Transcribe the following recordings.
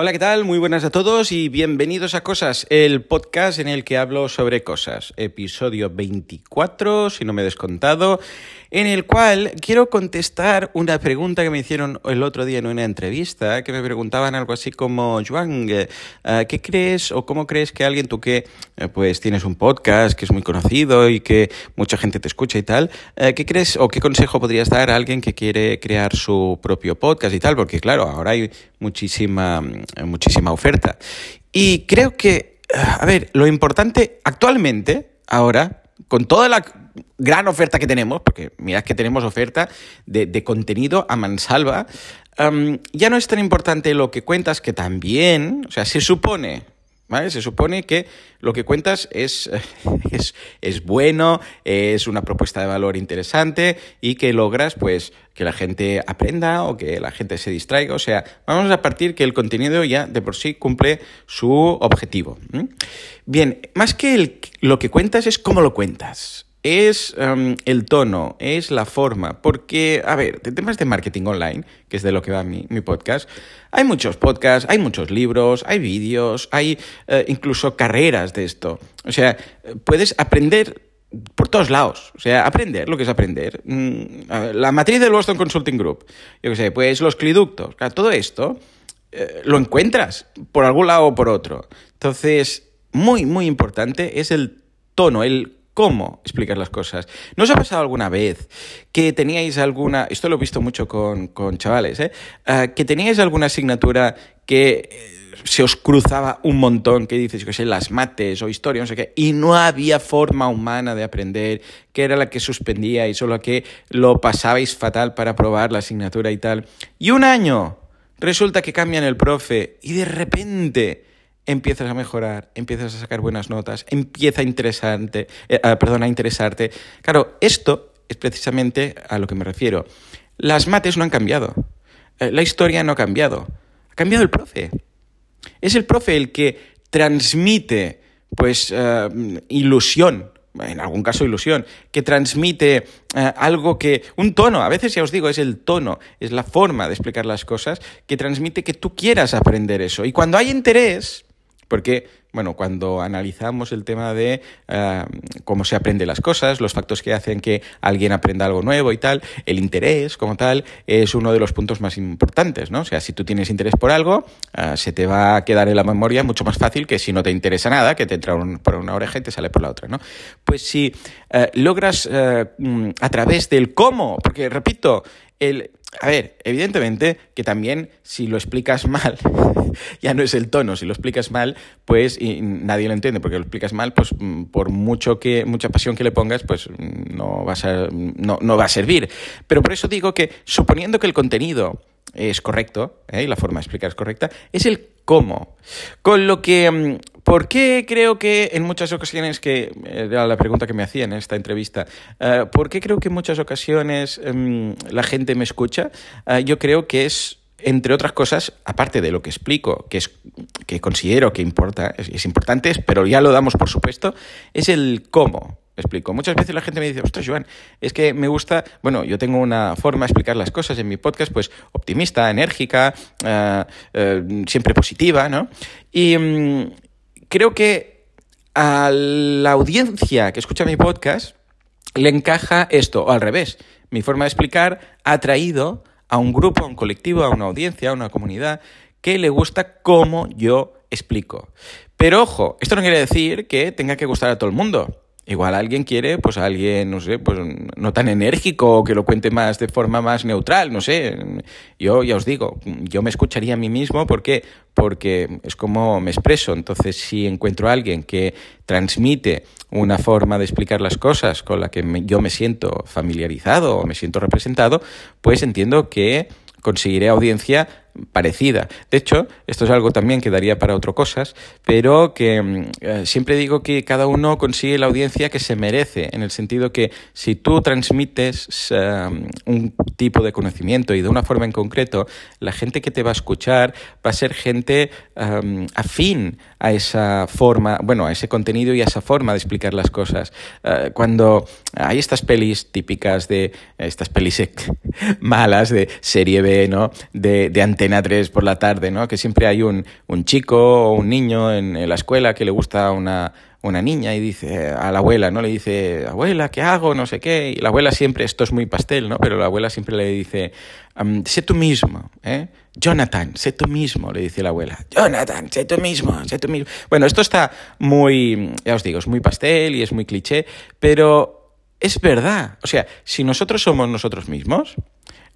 Hola, ¿qué tal? Muy buenas a todos y bienvenidos a Cosas, el podcast en el que hablo sobre cosas. Episodio 24, si no me he descontado, en el cual quiero contestar una pregunta que me hicieron el otro día en una entrevista, que me preguntaban algo así como, Juan, eh, ¿qué crees o cómo crees que alguien, tú que eh, pues tienes un podcast que es muy conocido y que mucha gente te escucha y tal, eh, ¿qué crees o qué consejo podrías dar a alguien que quiere crear su propio podcast y tal? Porque claro, ahora hay muchísima muchísima oferta. Y creo que, a ver, lo importante actualmente, ahora, con toda la gran oferta que tenemos, porque mirad que tenemos oferta de, contenido a mansalva, ya no es tan importante lo que cuentas, que también, o sea, se supone, se supone que lo que cuentas es, es, es, bueno, es una propuesta de valor interesante y que logras pues que la gente aprenda o que la gente se distraiga. O sea, vamos a partir que el contenido ya de por sí cumple su objetivo. Bien, más que lo que cuentas es cómo lo cuentas es em, el tono, es la forma, porque, a ver, de temas de marketing online, que es de lo que va mi, mi podcast, hay muchos podcasts, hay muchos libros, hay vídeos, hay eh, incluso carreras de esto. O sea, puedes aprender por todos lados. O sea, aprender, lo que es aprender. Mm, la matriz del Boston Consulting Group, yo qué sé, pues los cliductos, todo esto eh, lo encuentras por algún lado o por otro. Entonces, muy, muy importante es el tono, el cómo explicar las cosas. ¿No os ha pasado alguna vez que teníais alguna, esto lo he visto mucho con, chavales, ¿eh? Ah, que teníais alguna asignatura que eh, se os cruzaba un montón, que dices, que sé, las mates o historia, no sé qué, y no había forma humana de aprender, que era la que suspendíais o la que lo pasabais fatal para probar la asignatura y tal. Y un año resulta que cambian el profe y de repente empiezas a mejorar, empiezas a sacar buenas notas, empieza a interesarte, eh, perdón, a interesarte. Claro, esto es precisamente a lo que me refiero. Las mates no han cambiado. Eh, la historia no ha cambiado. Ha cambiado el profe. Es el profe el que transmite, pues, ah, ilusión, en algún caso ilusión, que transmite algo que, un tono, a veces ya os digo, es el tono, es la forma de explicar las cosas, que transmite que tú quieras aprender eso. Y cuando hay interés, porque, bueno, cuando analizamos el tema de eh, cómo se aprende las cosas, los factores que hacen que alguien aprenda algo nuevo y tal, el interés como tal es uno de los puntos más importantes, ¿no? O sea, si tú tienes interés por algo, eh, se te va a quedar en la memoria mucho más fácil que si no te interesa nada, que te entra por una oreja y te sale por la otra, ¿no? Pues si eh, logras mm, a través del cómo, porque repito, el, a ver, evidentemente que también si lo explicas mal, ya no es el tono, si lo explicas mal, pues y nadie lo entiende, porque lo explicas mal, pues mm, por mucho que, mucha pasión que le pongas, pues mm, no, vas a, no, no va a servir. Pero por eso digo que suponiendo que el contenido es correcto, ¿eh? y la forma de explicar es correcta, es el cómo. Con lo que, mm, ¿por qué creo que en muchas ocasiones, que era la pregunta que me hacía en esta entrevista, eh, ¿por qué creo que en muchas ocasiones em, la gente me escucha? Eh, yo creo que es entre otras cosas, aparte de lo que explico, que es que considero que importa, es, es importante, pero ya lo damos por supuesto, es el cómo explico. Muchas veces la gente me dice, ostras, Joan, es que me gusta, bueno, yo tengo una forma de explicar las cosas en mi podcast, pues optimista, enérgica, eh, eh, siempre positiva, ¿no? Y mm, creo que a la audiencia que escucha mi podcast le encaja esto, o al revés. Mi forma de explicar ha traído a un grupo, a un colectivo, a una audiencia, a una comunidad que le gusta cómo yo explico. Pero ojo, esto no quiere decir que tenga que gustar a todo el mundo. Igual alguien quiere, pues alguien, no sé, pues no tan enérgico, que lo cuente más de forma más neutral, no sé. Yo ya os digo, yo me escucharía a mí mismo porque, porque es como me expreso. Entonces, si encuentro a alguien que transmite una forma de explicar las cosas con la que yo me siento familiarizado o me siento representado, pues entiendo que conseguiré audiencia parecida. De hecho, esto es algo también que daría para otras cosas, pero que mm, eh, siempre digo que cada uno consigue la audiencia que se merece, en el sentido que si tú transmites eh, un tipo de conocimiento y de una forma en concreto, la gente que te va a escuchar va a ser gente eh, afín a esa forma, bueno, a ese contenido y a esa forma de explicar las cosas. cuando hay estas pelis típicas de estas pelis malas de serie B, ¿no? De, de Antena 3 por la tarde, ¿no? Que siempre hay un, un chico o un niño en, en la escuela que le gusta una, una niña y dice a la abuela, ¿no? Le dice, abuela, ¿qué hago? No sé qué. Y la abuela siempre, esto es muy pastel, ¿no? Pero la abuela siempre le dice, sé tú mismo, ¿eh? Jonathan, sé tú mismo, le dice la abuela. Jonathan, sé tú mismo, sé tú mismo. Bueno, esto está muy, ya os digo, es muy pastel y es muy cliché, pero es verdad. O sea, si nosotros somos nosotros mismos,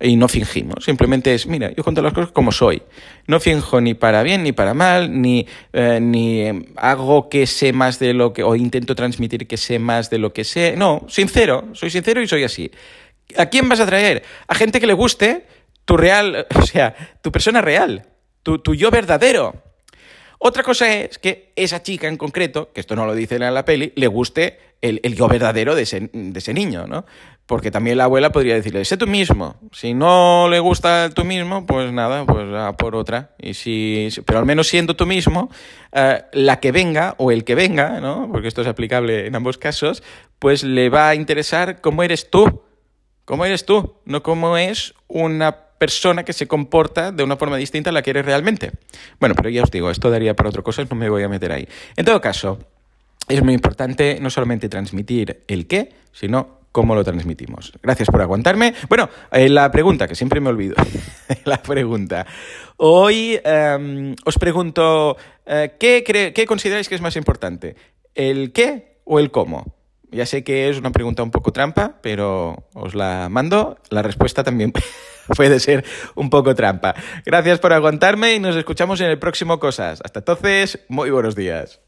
y no fingimos, simplemente es, mira, yo cuento las cosas como soy. No finjo ni para bien ni para mal, ni, eh, ni hago que sé más de lo que, o intento transmitir que sé más de lo que sé. No, sincero, soy sincero y soy así. ¿A quién vas a traer? A gente que le guste tu real, o sea, tu persona real, tu, tu yo verdadero. Otra cosa es que esa chica en concreto, que esto no lo dice en la peli, le guste el, yo verdadero de ese, de ese, niño, ¿no? Porque también la abuela podría decirle, sé tú mismo. Si no le gusta tú mismo, pues nada, pues a por otra. Y si, pero al menos siendo tú mismo, uh, la que venga o el que venga, ¿no? Porque esto es aplicable en ambos casos, pues le va a interesar cómo eres tú. Cómo eres tú, no cómo es una persona que se comporta de una forma distinta a la que eres realmente. Bueno, pero ya os digo, esto daría para otra cosa, no me voy a meter ahí. En todo caso, es muy importante no solamente transmitir el qué, sino cómo lo transmitimos. Gracias por aguantarme. Bueno, eh, la pregunta, que siempre me olvido, la pregunta. Hoy eh, os pregunto, eh, ¿qué, ¿qué consideráis que es más importante? ¿El qué o el cómo? Ya sé que es una pregunta un poco trampa, pero os la mando. La respuesta también puede ser un poco trampa. Gracias por aguantarme y nos escuchamos en el próximo Cosas. Hasta entonces, muy buenos días.